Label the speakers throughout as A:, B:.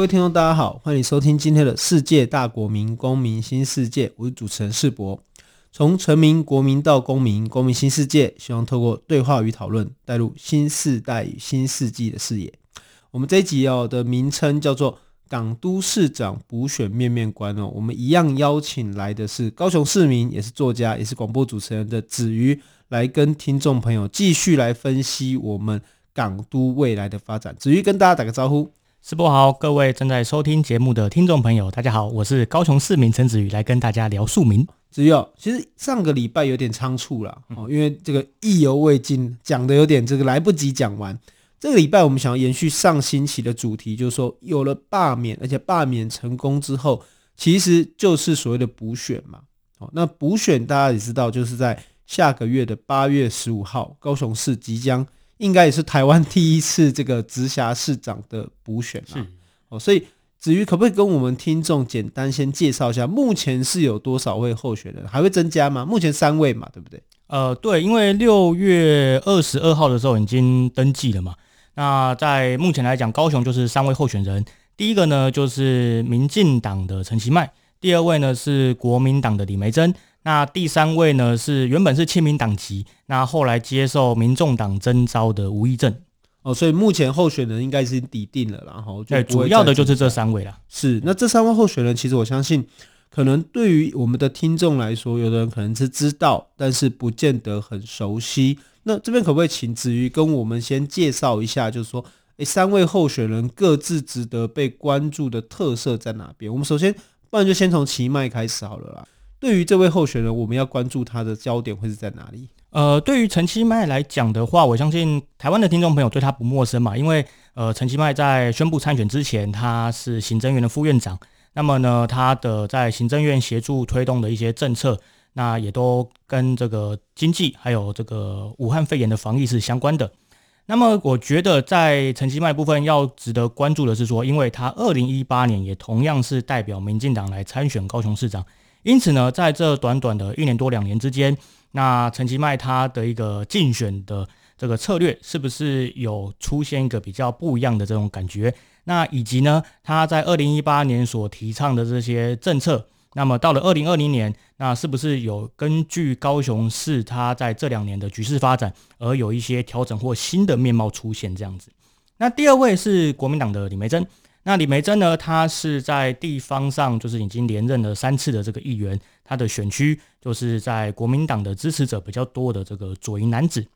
A: 各位听众，大家好，欢迎收听今天的世界大国民公民新世界。我是主持人世博。从臣民、国民到公民，公民新世界，希望透过对话与讨论，带入新世代与新世纪的视野。我们这一集哦的名称叫做“港都市长补选面面观”哦。我们一样邀请来的是高雄市民，也是作家，也是广播主持人的子瑜，来跟听众朋友继续来分析我们港都未来的发展。子瑜跟大家打个招呼。
B: 世博好，各位正在收听节目的听众朋友，大家好，我是高雄市民陈子宇，来跟大家聊庶民。
A: 子瑜，其实上个礼拜有点仓促了哦，因为这个意犹未尽，讲的有点这个来不及讲完。这个礼拜我们想要延续上星期的主题，就是说有了罢免，而且罢免成功之后，其实就是所谓的补选嘛。哦，那补选大家也知道，就是在下个月的八月十五号，高雄市即将。应该也是台湾第一次这个直辖市长的补选啊，哦，所以子瑜可不可以跟我们听众简单先介绍一下，目前是有多少位候选人，还会增加吗？目前三位嘛，对不对？
B: 呃，对，因为六月二十二号的时候已经登记了嘛。那在目前来讲，高雄就是三位候选人，第一个呢就是民进党的陈其迈，第二位呢是国民党的李眉蓁。那第三位呢是原本是亲民党籍，那后来接受民众党征召的吴益政
A: 哦，所以目前候选人应该是底定了，然后
B: 对，主要的就是这三位了。
A: 是，那这三位候选人，其实我相信，可能对于我们的听众来说，有的人可能是知道，但是不见得很熟悉。那这边可不可以请子瑜跟我们先介绍一下，就是说，诶，三位候选人各自值得被关注的特色在哪边？我们首先，不然就先从奇迈开始好了啦。对于这位候选人，我们要关注他的焦点会是在哪里？
B: 呃，对于陈其迈来讲的话，我相信台湾的听众朋友对他不陌生嘛，因为呃，陈其迈在宣布参选之前，他是行政院的副院长。那么呢，他的在行政院协助推动的一些政策，那也都跟这个经济还有这个武汉肺炎的防疫是相关的。那么，我觉得在陈其迈部分要值得关注的是说，因为他二零一八年也同样是代表民进党来参选高雄市长。因此呢，在这短短的一年多两年之间，那陈其迈他的一个竞选的这个策略，是不是有出现一个比较不一样的这种感觉？那以及呢，他在二零一八年所提倡的这些政策，那么到了二零二零年，那是不是有根据高雄市他在这两年的局势发展，而有一些调整或新的面貌出现这样子？那第二位是国民党的李梅珍。那李梅珍呢？他是在地方上就是已经连任了三次的这个议员，他的选区就是在国民党的支持者比较多的这个左营男子。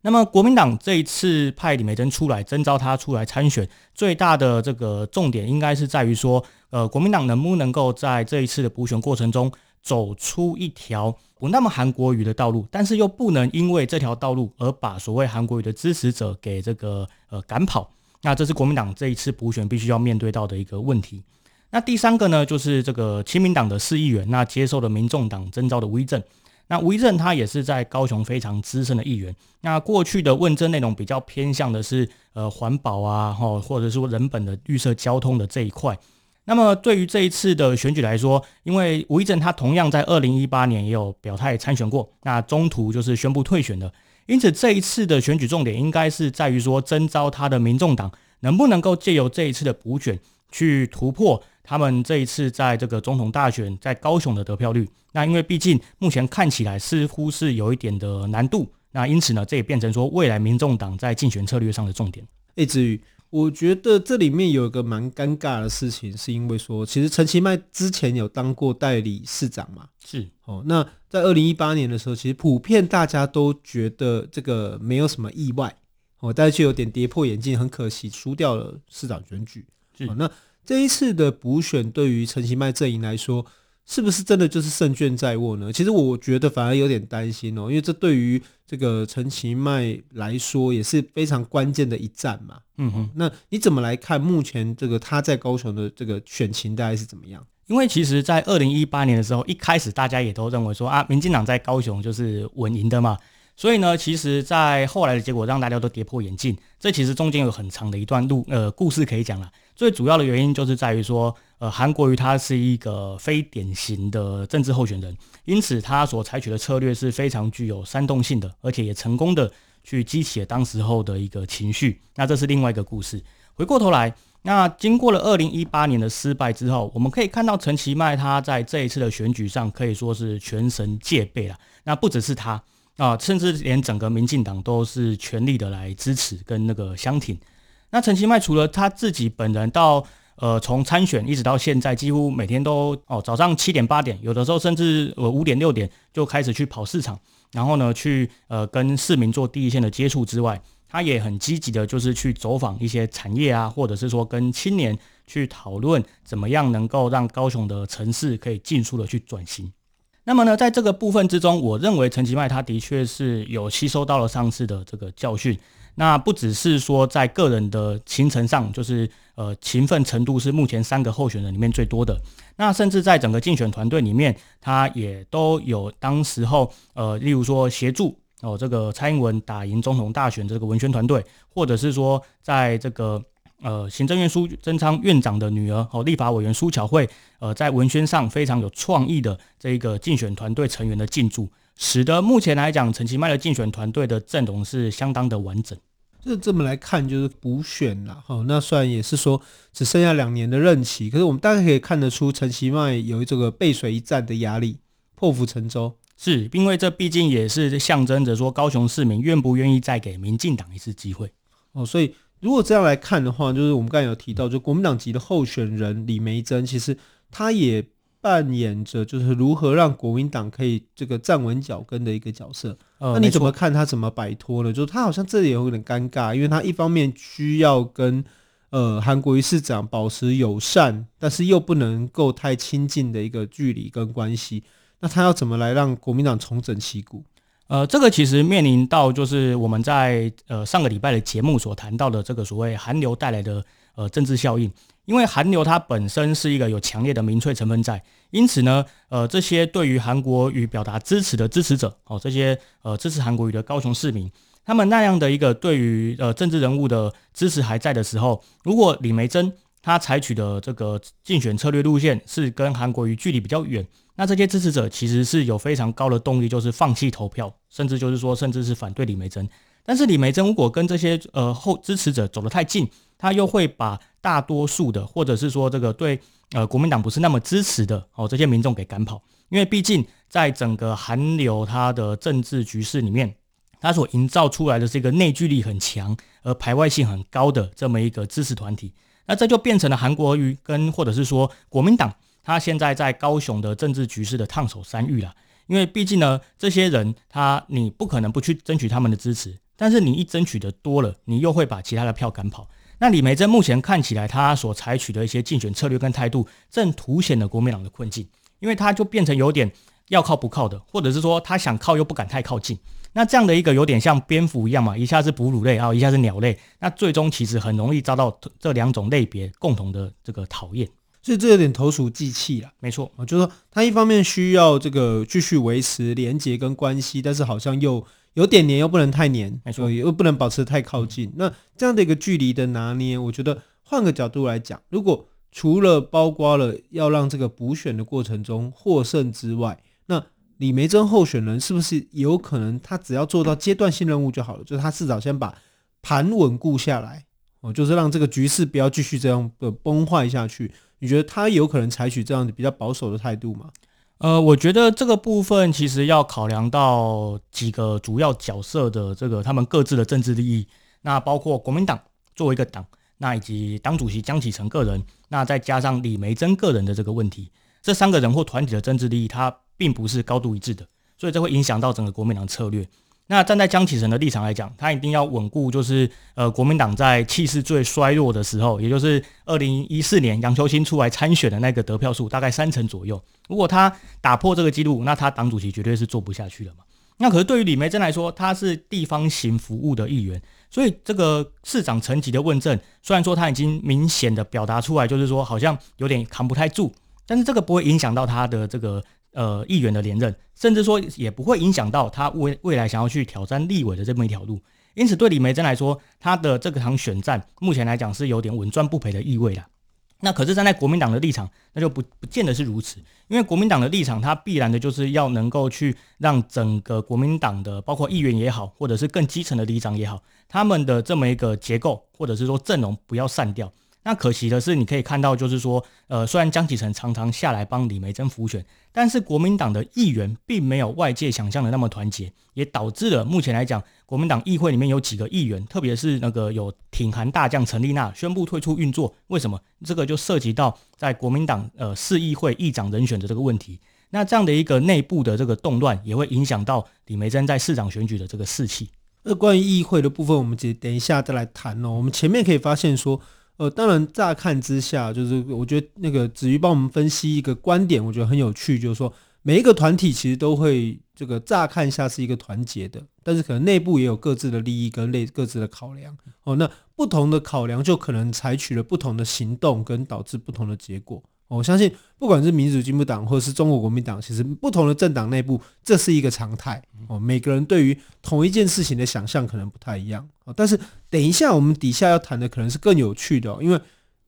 B: 那么国民党这一次派李梅珍出来征召他出来参选，最大的这个重点应该是在于说，呃，国民党能不能够在这一次的补选过程中走出一条不那么韩国瑜的道路，但是又不能因为这条道路而把所谓韩国瑜的支持者给这个呃赶跑。那这是国民党这一次补选必须要面对到的一个问题。那第三个呢，就是这个亲民党的市议员，那接受了民众党征召的吴益政。那吴益政他也是在高雄非常资深的议员。那过去的问政内容比较偏向的是呃环保啊，或或者说人本的绿色交通的这一块。那么对于这一次的选举来说，因为吴益政他同样在二零一八年也有表态参选过，那中途就是宣布退选的。因此，这一次的选举重点应该是在于说，征召他的民众党能不能够借由这一次的补选，去突破他们这一次在这个总统大选在高雄的得票率。那因为毕竟目前看起来似乎是有一点的难度，那因此呢，这也变成说未来民众党在竞选策略上的重点。
A: 以至于。我觉得这里面有一个蛮尴尬的事情，是因为说，其实陈其迈之前有当过代理市长嘛，
B: 是
A: 哦。那在二零一八年的时候，其实普遍大家都觉得这个没有什么意外哦，但是却有点跌破眼镜，很可惜输掉了市长
B: 选
A: 举。那这一次的补选对于陈其迈阵营来说，是不是真的就是胜券在握呢？其实我觉得反而有点担心哦，因为这对于这个陈其迈来说也是非常关键的一战嘛。
B: 嗯哼，
A: 那你怎么来看目前这个他在高雄的这个选情大概是怎么样？
B: 因为其实，在二零一八年的时候，一开始大家也都认为说啊，民进党在高雄就是稳赢的嘛。所以呢，其实，在后来的结果让大家都跌破眼镜。这其实中间有很长的一段路，呃，故事可以讲了。最主要的原因就是在于说，呃，韩国瑜他是一个非典型的政治候选人，因此他所采取的策略是非常具有煽动性的，而且也成功的去激起了当时候的一个情绪。那这是另外一个故事。回过头来，那经过了二零一八年的失败之后，我们可以看到陈其迈他在这一次的选举上可以说是全神戒备了。那不只是他。啊，甚至连整个民进党都是全力的来支持跟那个相挺。那陈其迈除了他自己本人到呃从参选一直到现在，几乎每天都哦早上七点八点，有的时候甚至呃五点六点就开始去跑市场，然后呢去呃跟市民做第一线的接触之外，他也很积极的就是去走访一些产业啊，或者是说跟青年去讨论怎么样能够让高雄的城市可以尽速的去转型。那么呢，在这个部分之中，我认为陈其迈他的确是有吸收到了上次的这个教训。那不只是说在个人的行程上，就是呃勤奋程度是目前三个候选人里面最多的。那甚至在整个竞选团队里面，他也都有当时候呃，例如说协助哦这个蔡英文打赢总统大选这个文宣团队，或者是说在这个。呃，行政院苏贞昌院长的女儿哦，立法委员苏巧慧，呃，在文宣上非常有创意的这一个竞选团队成员的进驻，使得目前来讲，陈其迈的竞选团队的阵容是相当的完整。
A: 这这么来看，就是补选了哈。那虽然也是说只剩下两年的任期，可是我们大概可以看得出，陈其迈有这个背水一战的压力，破釜沉舟。
B: 是因为这毕竟也是象征着说，高雄市民愿不愿意再给民进党一次机会
A: 哦，所以。如果这样来看的话，就是我们刚才有提到，就国民党籍的候选人李梅珍，其实他也扮演着就是如何让国民党可以这个站稳脚跟的一个角色。呃，那你怎么看他怎么摆脱呢？就是他好像这里有点尴尬，因为他一方面需要跟呃韩国瑜市长保持友善，但是又不能够太亲近的一个距离跟关系。那他要怎么来让国民党重整旗鼓？
B: 呃，这个其实面临到就是我们在呃上个礼拜的节目所谈到的这个所谓韩流带来的呃政治效应，因为韩流它本身是一个有强烈的民粹成分在，因此呢，呃这些对于韩国瑜表达支持的支持者哦，这些呃支持韩国瑜的高雄市民，他们那样的一个对于呃政治人物的支持还在的时候，如果李梅珍他采取的这个竞选策略路线是跟韩国瑜距离比较远。那这些支持者其实是有非常高的动力，就是放弃投票，甚至就是说，甚至是反对李梅珍。但是李梅珍如果跟这些呃后支持者走得太近，他又会把大多数的，或者是说这个对呃国民党不是那么支持的哦这些民众给赶跑。因为毕竟在整个韩流他的政治局势里面，他所营造出来的是一个内聚力很强而排外性很高的这么一个支持团体。那这就变成了韩国瑜跟或者是说国民党。他现在在高雄的政治局势的烫手山芋了，因为毕竟呢，这些人他你不可能不去争取他们的支持，但是你一争取的多了，你又会把其他的票赶跑。那李梅珍目前看起来，他所采取的一些竞选策略跟态度，正凸显了国民党的困境，因为他就变成有点要靠不靠的，或者是说他想靠又不敢太靠近。那这样的一个有点像蝙蝠一样嘛，一下是哺乳类啊，一下是鸟类，那最终其实很容易遭到这两种类别共同的这个讨厌。
A: 所以这有点投鼠忌器了，
B: 没
A: 错，就是说他一方面需要这个继续维持连结跟关系，但是好像又有点黏，又不能太黏，所以，又不能保持太靠近。那这样的一个距离的拿捏，我觉得换个角度来讲，如果除了包括了要让这个补选的过程中获胜之外，那李梅珍候选人是不是有可能他只要做到阶段性任务就好了？就是他至少先把盘稳固下来，哦，就是让这个局势不要继续这样的崩坏下去。你觉得他有可能采取这样的比较保守的态度吗？
B: 呃，我觉得这个部分其实要考量到几个主要角色的这个他们各自的政治利益，那包括国民党作为一个党，那以及党主席江启臣个人，那再加上李梅珍个人的这个问题，这三个人或团体的政治利益，它并不是高度一致的，所以这会影响到整个国民党策略。那站在江启臣的立场来讲，他一定要稳固，就是呃国民党在气势最衰弱的时候，也就是二零一四年杨秋兴出来参选的那个得票数大概三成左右。如果他打破这个记录，那他党主席绝对是做不下去了嘛。那可是对于李梅珍来说，他是地方型服务的议员，所以这个市长层级的问政，虽然说他已经明显的表达出来，就是说好像有点扛不太住，但是这个不会影响到他的这个呃议员的连任，甚至说也不会影响到他未未来想要去挑战立委的这么一条路。因此，对李梅珍来说，他的这个场选战目前来讲是有点稳赚不赔的意味了。那可是站在国民党的立场，那就不不见得是如此，因为国民党的立场，它必然的就是要能够去让整个国民党的，包括议员也好，或者是更基层的里长也好，他们的这么一个结构，或者是说阵容不要散掉。那可惜的是，你可以看到，就是说，呃，虽然江启臣常常下来帮李梅珍辅选，但是国民党的议员并没有外界想象的那么团结，也导致了目前来讲，国民党议会里面有几个议员，特别是那个有挺韩大将陈丽娜宣布退出运作。为什么？这个就涉及到在国民党呃市议会议长人选的这个问题。那这样的一个内部的这个动乱，也会影响到李梅珍在市长选举的这个士气。
A: 那关于议会的部分，我们等一下再来谈哦。我们前面可以发现说。呃，当然，乍看之下，就是我觉得那个子瑜帮我们分析一个观点，我觉得很有趣，就是说每一个团体其实都会这个乍看下是一个团结的，但是可能内部也有各自的利益跟类各自的考量。哦，那不同的考量就可能采取了不同的行动，跟导致不同的结果。我相信，不管是民主进步党或者是中国国民党，其实不同的政党内部，这是一个常态。哦，每个人对于同一件事情的想象可能不太一样。哦，但是等一下我们底下要谈的可能是更有趣的，哦因为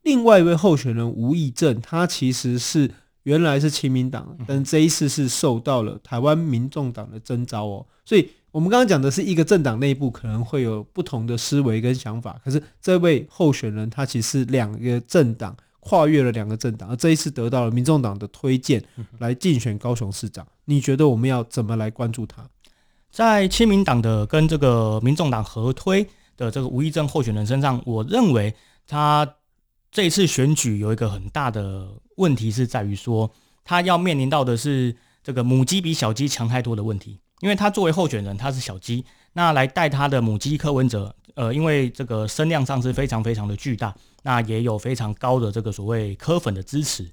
A: 另外一位候选人吴益政，他其实是原来是亲民党，但这一次是受到了台湾民众党的征召哦。所以我们刚刚讲的是一个政党内部可能会有不同的思维跟想法，可是这位候选人他其实是两个政党。跨越了两个政党，而这一次得到了民众党的推荐来竞选高雄市长。你觉得我们要怎么来关注他？
B: 在亲民党的跟这个民众党合推的这个吴益政候选人身上，我认为他这一次选举有一个很大的问题是在于说，他要面临到的是这个母鸡比小鸡强太多的问题。因为他作为候选人，他是小鸡，那来带他的母鸡柯文哲，呃，因为这个声量上是非常非常的巨大。那也有非常高的这个所谓科粉的支持，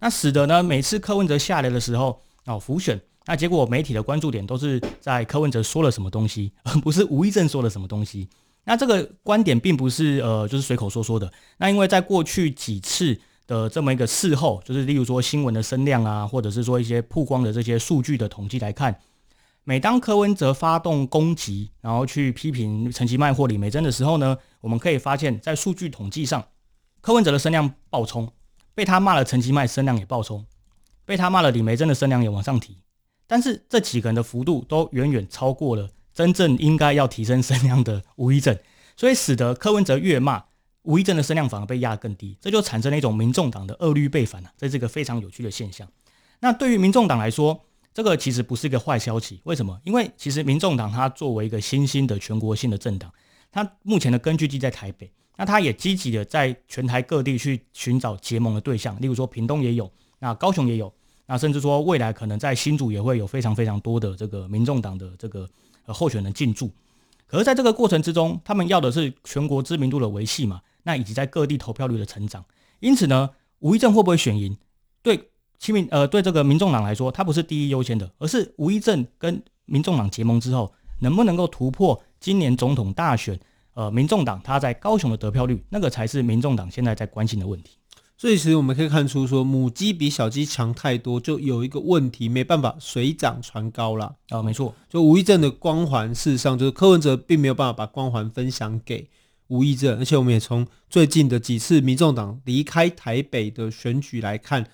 B: 那使得呢，每次柯文哲下来的时候哦，浮选，那结果媒体的关注点都是在柯文哲说了什么东西，而不是吴益政说了什么东西。那这个观点并不是呃就是随口说说的。那因为在过去几次的这么一个事后，就是例如说新闻的声量啊，或者是说一些曝光的这些数据的统计来看，每当柯文哲发动攻击，然后去批评陈其迈或李梅珍的时候呢，我们可以发现，在数据统计上。柯文哲的声量暴冲，被他骂了陈其迈声量也暴冲，被他骂了李梅珍的声量也往上提，但是这几个人的幅度都远远超过了真正应该要提升声量的吴一正，所以使得柯文哲越骂吴一正的声量反而被压更低，这就产生了一种民众党的二律背反啊，这是一个非常有趣的现象。那对于民众党来说，这个其实不是一个坏消息，为什么？因为其实民众党它作为一个新兴的全国性的政党，它目前的根据地在台北。那他也积极的在全台各地去寻找结盟的对象，例如说屏东也有，那高雄也有，那甚至说未来可能在新竹也会有非常非常多的这个民众党的这个候选人进驻。可是在这个过程之中，他们要的是全国知名度的维系嘛，那以及在各地投票率的成长。因此呢，吴益政会不会选赢？对亲民呃对这个民众党来说，它不是第一优先的，而是吴益政跟民众党结盟之后，能不能够突破今年总统大选？呃，民众党他在高雄的得票率，那个才是民众党现在在关心的问题。
A: 所以，其实我们可以看出，说母鸡比小鸡强太多，就有一个问题，没办法水涨船高了。
B: 啊、呃，没错，
A: 就吴益政的光环，事实上就是柯文哲并没有办法把光环分享给吴益政，而且我们也从最近的几次民众党离开台北的选举来看，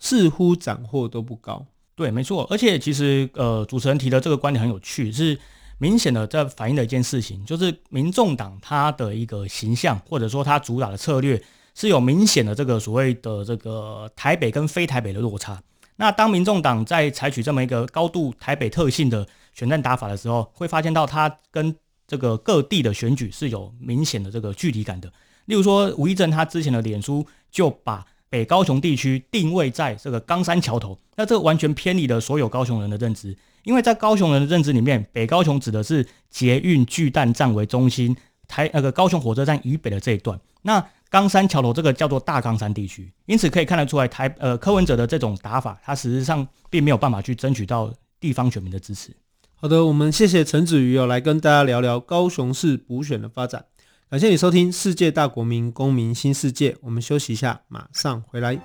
A: 似乎斩获都不高。
B: 对，没错，而且其实呃，主持人提的这个观点很有趣，是。明显的，在反映的一件事情，就是民众党它的一个形象，或者说它主打的策略，是有明显的这个所谓的这个台北跟非台北的落差。那当民众党在采取这么一个高度台北特性的选战打法的时候，会发现到它跟这个各地的选举是有明显的这个距离感的。例如说，吴益政他之前的脸书就把北高雄地区定位在这个冈山桥头，那这个完全偏离了所有高雄人的认知。因为在高雄人的认知里面，北高雄指的是捷运巨蛋站为中心，台那个高雄火车站以北的这一段。那冈山桥头这个叫做大冈山地区，因此可以看得出来台，呃柯文哲的这种打法，他实质上并没有办法去争取到地方选民的支持。
A: 好的，我们谢谢陈子瑜哦，来跟大家聊聊高雄市补选的发展。感谢你收听《世界大国民公民新世界》，我们休息一下，马上回来。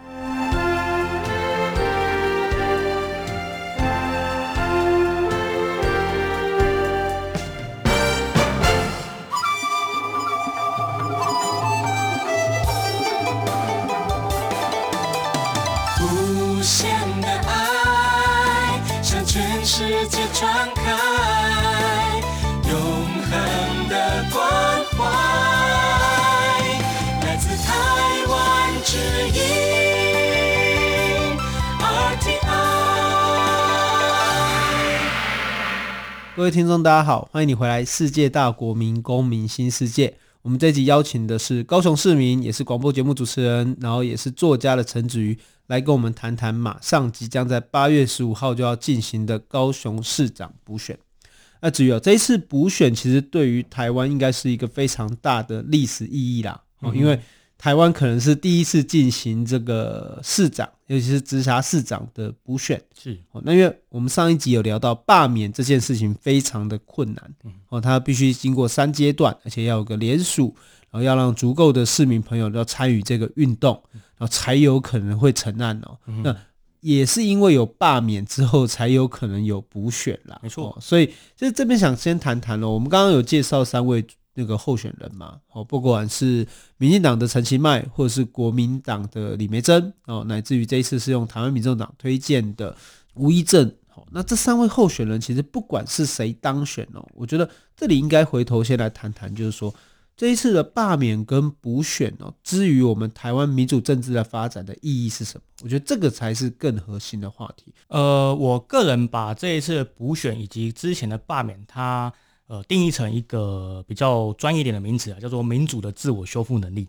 A: 位听众，大家好，欢迎你回来《世界大国民公民新世界》。我们这集邀请的是高雄市民，也是广播节目主持人，然后也是作家的陈子瑜，来跟我们谈谈马上即将在八月十五号就要进行的高雄市长补选。那至于哦，这一次补选其实对于台湾应该是一个非常大的历史意义啦，哦，因为。台湾可能是第一次进行这个市长，尤其是直辖市长的补选。
B: 是
A: 哦，那因为我们上一集有聊到罢免这件事情非常的困难，哦，他必须经过三阶段，而且要有个联署，然后要让足够的市民朋友要参与这个运动，然后才有可能会成案哦。那也是因为有罢免之后，才有可能有补选啦。
B: 没错，
A: 所以就是这边想先谈谈哦，我们刚刚有介绍三位。那个候选人嘛，哦，不管是民进党的陈其迈，或者是国民党的李梅珍，哦，乃至于这一次是用台湾民众党推荐的吴怡正，哦，那这三位候选人其实不管是谁当选哦，我觉得这里应该回头先来谈谈，就是说这一次的罢免跟补选哦，之于我们台湾民主政治的发展的意义是什么？我觉得这个才是更核心的话题。
B: 呃，我个人把这一次补选以及之前的罢免，它。呃，定义成一个比较专业点的名词啊，叫做民主的自我修复能力。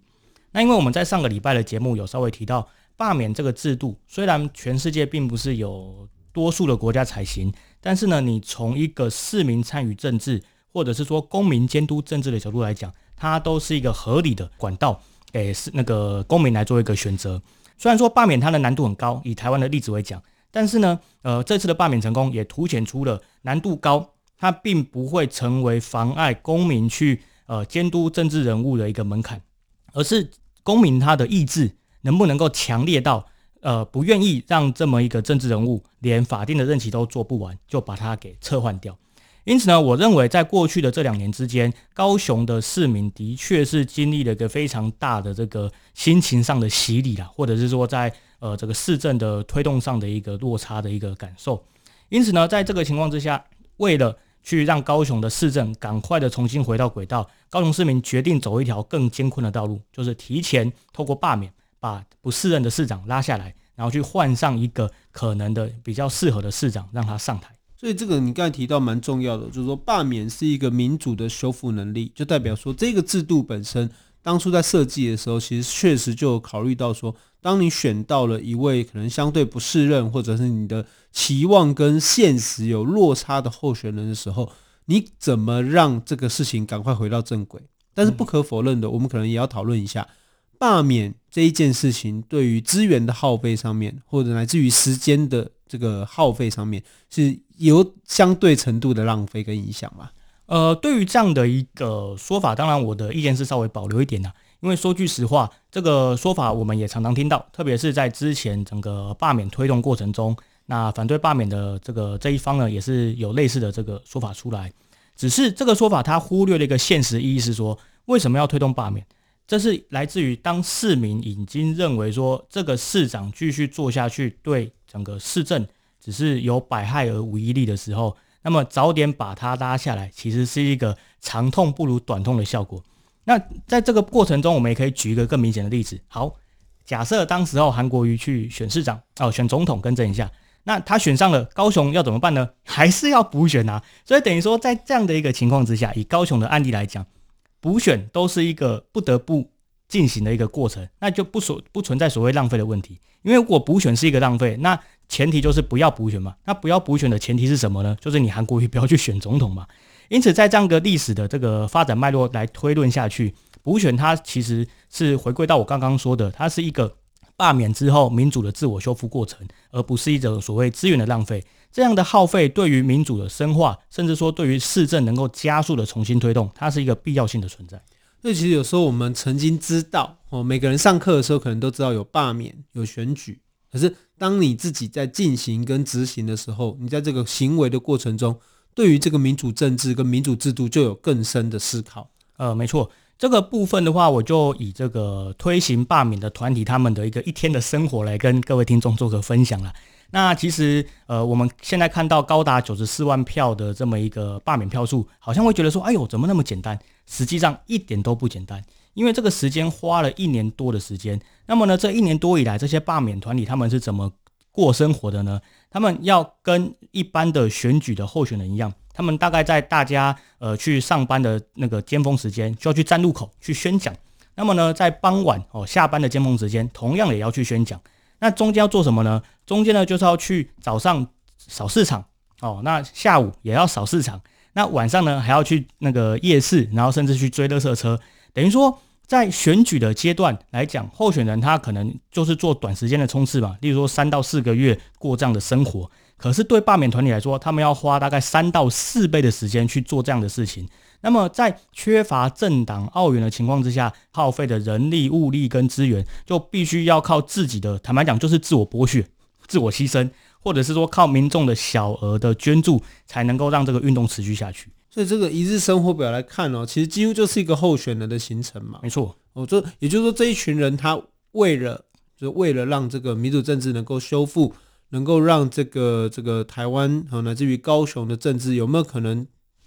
B: 那因为我们在上个礼拜的节目有稍微提到，罢免这个制度，虽然全世界并不是有多数的国家采行，但是呢，你从一个市民参与政治，或者是说公民监督政治的角度来讲，它都是一个合理的管道，给是那个公民来做一个选择。虽然说罢免它的难度很高，以台湾的例子为讲，但是呢，呃，这次的罢免成功也凸显出了难度高。它并不会成为妨碍公民去呃监督政治人物的一个门槛，而是公民他的意志能不能够强烈到呃不愿意让这么一个政治人物连法定的任期都做不完就把他给撤换掉。因此呢，我认为在过去的这两年之间，高雄的市民的确是经历了一个非常大的这个心情上的洗礼啦，或者是说在呃这个市政的推动上的一个落差的一个感受。因此呢，在这个情况之下，为了去让高雄的市政赶快的重新回到轨道，高雄市民决定走一条更艰困的道路，就是提前透过罢免把不适任的市长拉下来，然后去换上一个可能的比较适合的市长，让他上台。
A: 所以这个你刚才提到蛮重要的，就是说罢免是一个民主的修复能力，就代表说这个制度本身当初在设计的时候，其实确实就有考虑到说。当你选到了一位可能相对不适任，或者是你的期望跟现实有落差的候选人的时候，你怎么让这个事情赶快回到正轨？但是不可否认的，我们可能也要讨论一下罢免这一件事情对于资源的耗费上面，或者来自于时间的这个耗费上面，是有相对程度的浪费跟影响吗？
B: 呃，对于这样的一个说法，当然我的意见是稍微保留一点的。因为说句实话，这个说法我们也常常听到，特别是在之前整个罢免推动过程中，那反对罢免的这个这一方呢，也是有类似的这个说法出来。只是这个说法它忽略了一个现实意义，是说为什么要推动罢免？这是来自于当市民已经认为说这个市长继续做下去，对整个市政只是有百害而无一利的时候，那么早点把它拉下来，其实是一个长痛不如短痛的效果。那在这个过程中，我们也可以举一个更明显的例子。好，假设当时候韩国瑜去选市长哦，选总统，更正一下，那他选上了高雄要怎么办呢？还是要补选啊？所以等于说，在这样的一个情况之下，以高雄的案例来讲，补选都是一个不得不进行的一个过程，那就不所不存在所谓浪费的问题。因为如果补选是一个浪费，那前提就是不要补选嘛。那不要补选的前提是什么呢？就是你韩国瑜不要去选总统嘛。因此，在这样一个历史的这个发展脉络来推论下去，补选它其实是回归到我刚刚说的，它是一个罢免之后民主的自我修复过程，而不是一种所谓资源的浪费。这样的耗费对于民主的深化，甚至说对于市政能够加速的重新推动，它是一个必要性的存在。
A: 所以，其实有时候我们曾经知道，哦，每个人上课的时候可能都知道有罢免、有选举，可是当你自己在进行跟执行的时候，你在这个行为的过程中。对于这个民主政治跟民主制度就有更深的思考。
B: 呃，没错，这个部分的话，我就以这个推行罢免的团体他们的一个一天的生活来跟各位听众做个分享了。那其实呃，我们现在看到高达九十四万票的这么一个罢免票数，好像会觉得说，哎呦，怎么那么简单？实际上一点都不简单，因为这个时间花了一年多的时间。那么呢，这一年多以来，这些罢免团体他们是怎么过生活的呢？他们要跟一般的选举的候选人一样。他们大概在大家呃去上班的那个尖峰时间，就要去站路口去宣讲。那么呢，在傍晚哦下班的尖峰时间，同样也要去宣讲。那中间要做什么呢？中间呢就是要去早上扫市场哦，那下午也要扫市场，那晚上呢还要去那个夜市，然后甚至去追垃圾车。等于说，在选举的阶段来讲，候选人他可能就是做短时间的冲刺嘛，例如说三到四个月过这样的生活。可是对罢免团体来说，他们要花大概三到四倍的时间去做这样的事情。那么在缺乏政党澳元的情况之下，耗费的人力、物力跟资源，就必须要靠自己的，坦白讲就是自我剥削、自我牺牲，或者是说靠民众的小额的捐助，才能够让这个运动持续下去。
A: 所以这个一日生活表来看哦，其实几乎就是一个候选人的行程嘛。
B: 没错，
A: 哦，这也就是说这一群人他为了，就是为了让这个民主政治能够修复。能够让这个这个台湾和乃至于高雄的政治有没有可能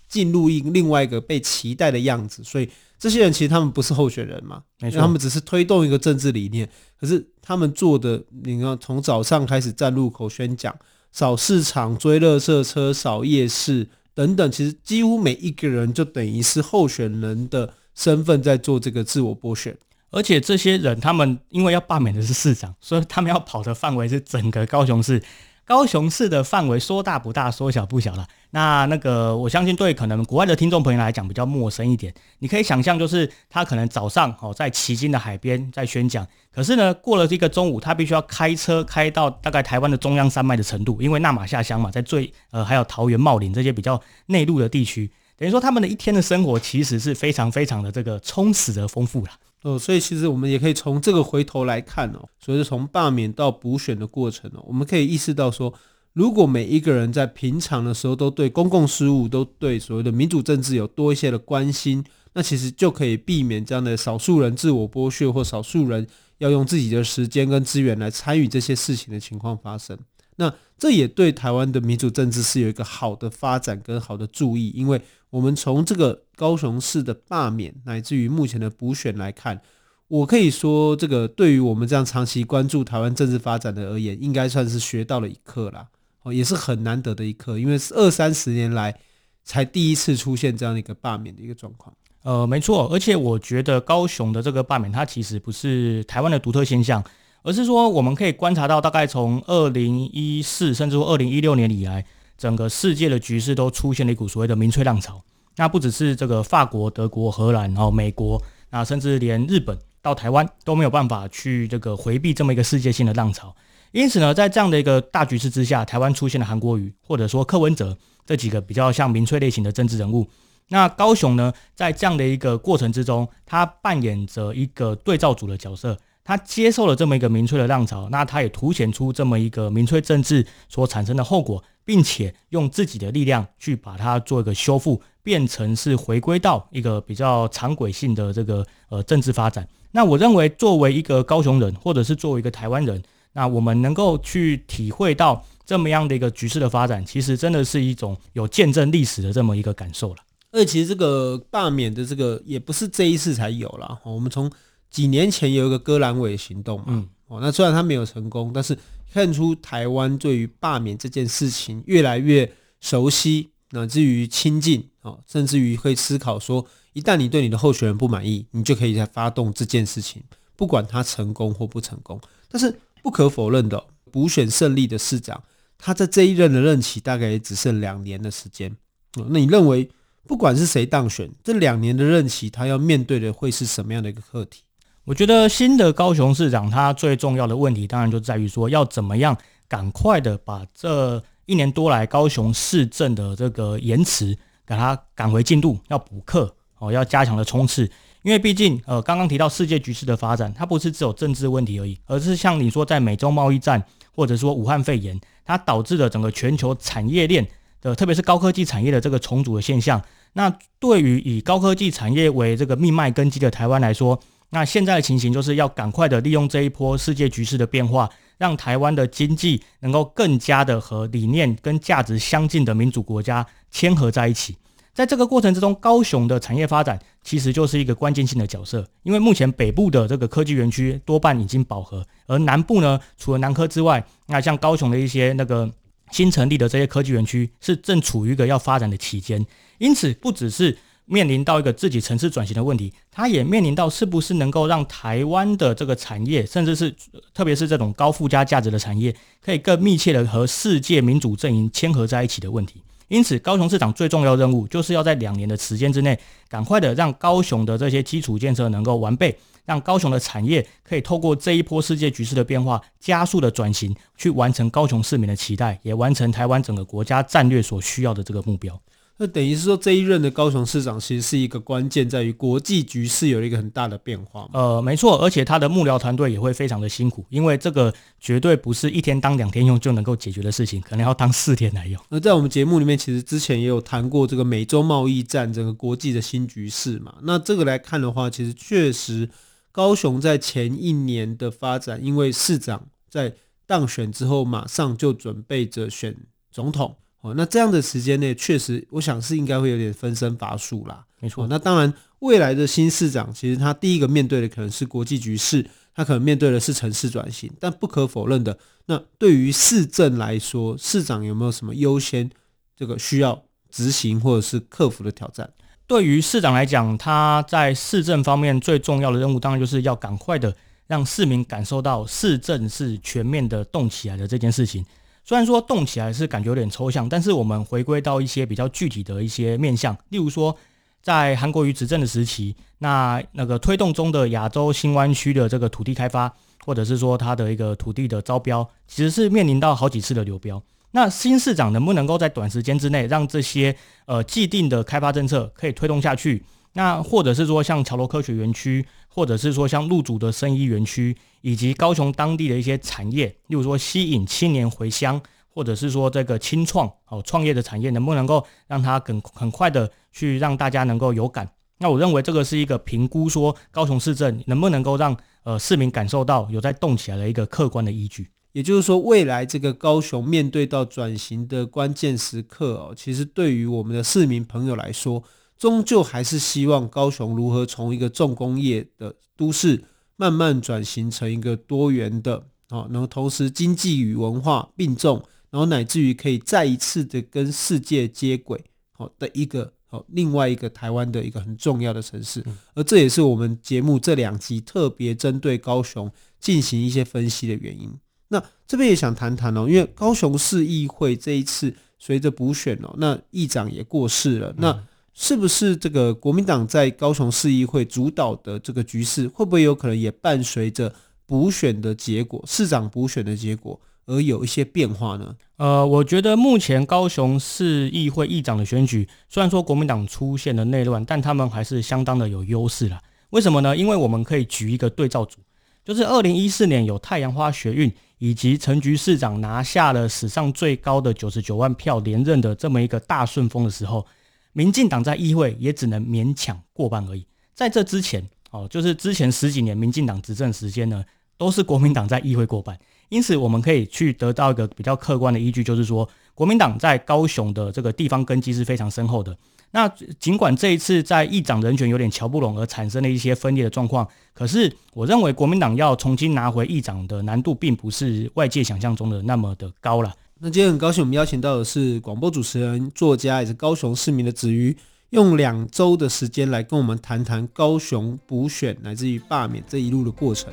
A: 进入一另外一个被期待的样子？所以这些人其实他们不是候选人嘛，没错，他们只是推动一个政治理念。可是他们做的，你看从早上开始站路口宣讲、扫市场、追垃圾车、扫夜市等等，其实几乎每一个人就等于是候选人的身份在做这个自我剥削。
B: 而且这些人，他们因为要罢免的是市长，所以他们要跑的范围是整个高雄市。高雄市的范围说大不大，说小不小了。那那个，我相信对可能国外的听众朋友来讲比较陌生一点。你可以想象，就是他可能早上哦在旗津的海边在宣讲，可是呢过了这个中午，他必须要开车开到大概台湾的中央山脉的程度，因为那玛下乡嘛，在最呃还有桃园茂林这些比较内陆的地区，等于说他们的一天的生活其实是非常非常的这个充实的丰富了。
A: 哦，所以其实我们也可以从这个回头来看哦，所以是从罢免到补选的过程哦，我们可以意识到说，如果每一个人在平常的时候都对公共事务、都对所谓的民主政治有多一些的关心，那其实就可以避免这样的少数人自我剥削或少数人要用自己的时间跟资源来参与这些事情的情况发生。那这也对台湾的民主政治是有一个好的发展跟好的注意，因为我们从这个高雄市的罢免乃至于目前的补选来看，我可以说，这个对于我们这样长期关注台湾政治发展的而言，应该算是学到了一课啦。哦，也是很难得的一课，因为是二三十年来才第一次出现这样的一个罢免的一个状况。
B: 呃，没错，而且我觉得高雄的这个罢免，它其实不是台湾的独特现象。而是说，我们可以观察到，大概从二零一四甚至二零一六年以来，整个世界的局势都出现了一股所谓的民粹浪潮。那不只是这个法国、德国、荷兰，然后美国，那甚至连日本到台湾都没有办法去这个回避这么一个世界性的浪潮。因此呢，在这样的一个大局势之下，台湾出现了韩国瑜或者说柯文哲这几个比较像民粹类型的政治人物。那高雄呢，在这样的一个过程之中，他扮演着一个对照组的角色。他接受了这么一个民粹的浪潮，那他也凸显出这么一个民粹政治所产生的后果，并且用自己的力量去把它做一个修复，变成是回归到一个比较常轨性的这个呃政治发展。那我认为，作为一个高雄人，或者是作为一个台湾人，那我们能够去体会到这么样的一个局势的发展，其实真的是一种有见证历史的这么一个感受了。
A: 而，其实这个罢免的这个也不是这一次才有了，我们从。几年前有一个戈兰伟行动嘛，嗯，哦，那虽然他没有成功，但是看出台湾对于罢免这件事情越来越熟悉，乃至于亲近，哦，甚至于会思考说，一旦你对你的候选人不满意，你就可以再发动这件事情，不管他成功或不成功。但是不可否认的，补选胜利的市长，他在这一任的任期大概也只剩两年的时间，哦，那你认为不管是谁当选，这两年的任期，他要面对的会是什么样的一个课题？
B: 我觉得新的高雄市长他最重要的问题，当然就在于说要怎么样赶快的把这一年多来高雄市政的这个延迟，给他赶回进度，要补课哦，要加强的冲刺。因为毕竟呃，刚刚提到世界局势的发展，它不是只有政治问题而已，而是像你说在美洲贸易战，或者说武汉肺炎，它导致了整个全球产业链的，特别是高科技产业的这个重组的现象。那对于以高科技产业为这个命脉根基的台湾来说，那现在的情形就是要赶快的利用这一波世界局势的变化，让台湾的经济能够更加的和理念跟价值相近的民主国家牵合在一起。在这个过程之中，高雄的产业发展其实就是一个关键性的角色，因为目前北部的这个科技园区多半已经饱和，而南部呢，除了南科之外，那像高雄的一些那个新成立的这些科技园区是正处于一个要发展的期间，因此不只是面临到一个自己城市转型的问题，它也面临到是不是能够让台湾的这个产业，甚至是特别是这种高附加价值的产业，可以更密切的和世界民主阵营牵合在一起的问题。因此，高雄市长最重要任务就是要在两年的时间之内，赶快的让高雄的这些基础建设能够完备，让高雄的产业可以透过这一波世界局势的变化，加速的转型，去完成高雄市民的期待，也完成台湾整个国家战略所需要的这个目标。
A: 那等于是说，这一任的高雄市长其实是一个关键，在于国际局势有了一个很大的变化。
B: 呃，没错，而且他的幕僚团队也会非常的辛苦，因为这个绝对不是一天当两天用就能够解决的事情，可能要当四天来用。
A: 那在我们节目里面，其实之前也有谈过这个美洲贸易战整个国际的新局势嘛。那这个来看的话，其实确实高雄在前一年的发展，因为市长在当选之后，马上就准备着选总统。哦，那这样的时间内，确实，我想是应该会有点分身乏术啦。
B: 没错，
A: 那当然，未来的新市长其实他第一个面对的可能是国际局势，他可能面对的是城市转型。但不可否认的，那对于市政来说，市长有没有什么优先这个需要执行或者是克服的挑战？
B: 对于市长来讲，他在市政方面最重要的任务，当然就是要赶快的让市民感受到市政是全面的动起来的这件事情。虽然说动起来是感觉有点抽象，但是我们回归到一些比较具体的一些面向，例如说，在韩国瑜执政的时期，那那个推动中的亚洲新湾区的这个土地开发，或者是说它的一个土地的招标，其实是面临到好几次的流标。那新市长能不能够在短时间之内让这些呃既定的开发政策可以推动下去？那或者是说像桥头科学园区，或者是说像路竹的生医园区，以及高雄当地的一些产业，例如说吸引青年回乡，或者是说这个青创哦创业的产业，能不能够让它很很快的去让大家能够有感？那我认为这个是一个评估说高雄市政能不能够让呃市民感受到有在动起来的一个客观的依据。
A: 也就是说，未来这个高雄面对到转型的关键时刻哦，其实对于我们的市民朋友来说。终究还是希望高雄如何从一个重工业的都市，慢慢转型成一个多元的，啊，然后同时经济与文化并重，然后乃至于可以再一次的跟世界接轨，好的一个，好另外一个台湾的一个很重要的城市，而这也是我们节目这两集特别针对高雄进行一些分析的原因。那这边也想谈谈哦，因为高雄市议会这一次随着补选哦，那议长也过世了，那。是不是这个国民党在高雄市议会主导的这个局势，会不会有可能也伴随着补选的结果、市长补选的结果而有一些变化呢？
B: 呃，我觉得目前高雄市议会议长的选举，虽然说国民党出现了内乱，但他们还是相当的有优势啦。为什么呢？因为我们可以举一个对照组，就是二零一四年有太阳花学运以及陈菊市长拿下了史上最高的九十九万票连任的这么一个大顺风的时候。民进党在议会也只能勉强过半而已。在这之前，哦，就是之前十几年民进党执政时间呢，都是国民党在议会过半。因此，我们可以去得到一个比较客观的依据，就是说，国民党在高雄的这个地方根基是非常深厚的。那尽管这一次在议长人选有点乔不拢而产生了一些分裂的状况，可是我认为国民党要重新拿回议长的难度，并不是外界想象中的那么的高了。
A: 那今天很高兴，我们邀请到的是广播主持人、作家，也是高雄市民的子瑜，用两周的时间来跟我们谈谈高雄补选乃至于罢免这一路的过程。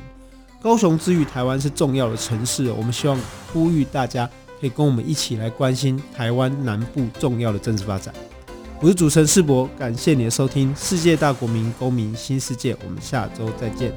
A: 高雄之于台湾是重要的城市，我们希望呼吁大家可以跟我们一起来关心台湾南部重要的政治发展。我是主持人世博，感谢你的收听，世界大国民公民新世界，我们下周再见。